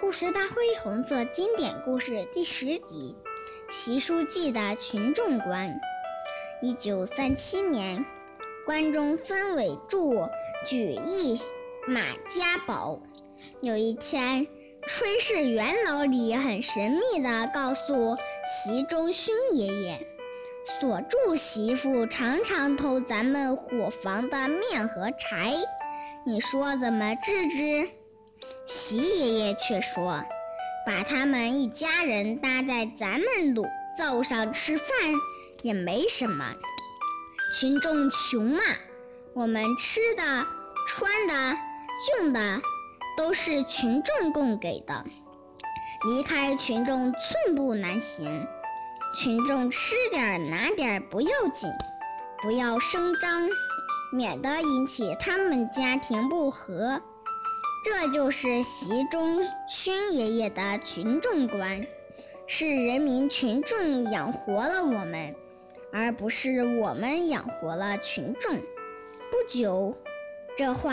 故事大会红色经典故事》第十集《习书记的群众观》。一九三七年，关中分委驻举义马家堡。有一天，炊事员老李很神秘地告诉习仲勋爷爷：“锁住媳妇常常偷咱们伙房的面和柴。”你说怎么治之？习爷爷却说：“把他们一家人搭在咱们炉灶上吃饭也没什么。群众穷嘛，我们吃的、穿的、用的都是群众供给的，离开群众寸步难行。群众吃点拿点不要紧，不要声张。”免得引起他们家庭不和，这就是习仲勋爷爷的群众观，是人民群众养活了我们，而不是我们养活了群众。不久，这话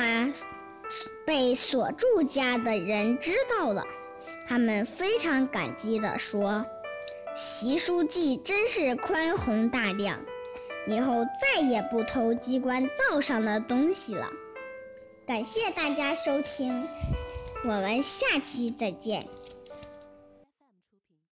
被锁住家的人知道了，他们非常感激地说：“习书记真是宽宏大量。”以后再也不偷机关灶上的东西了。感谢大家收听，我们下期再见。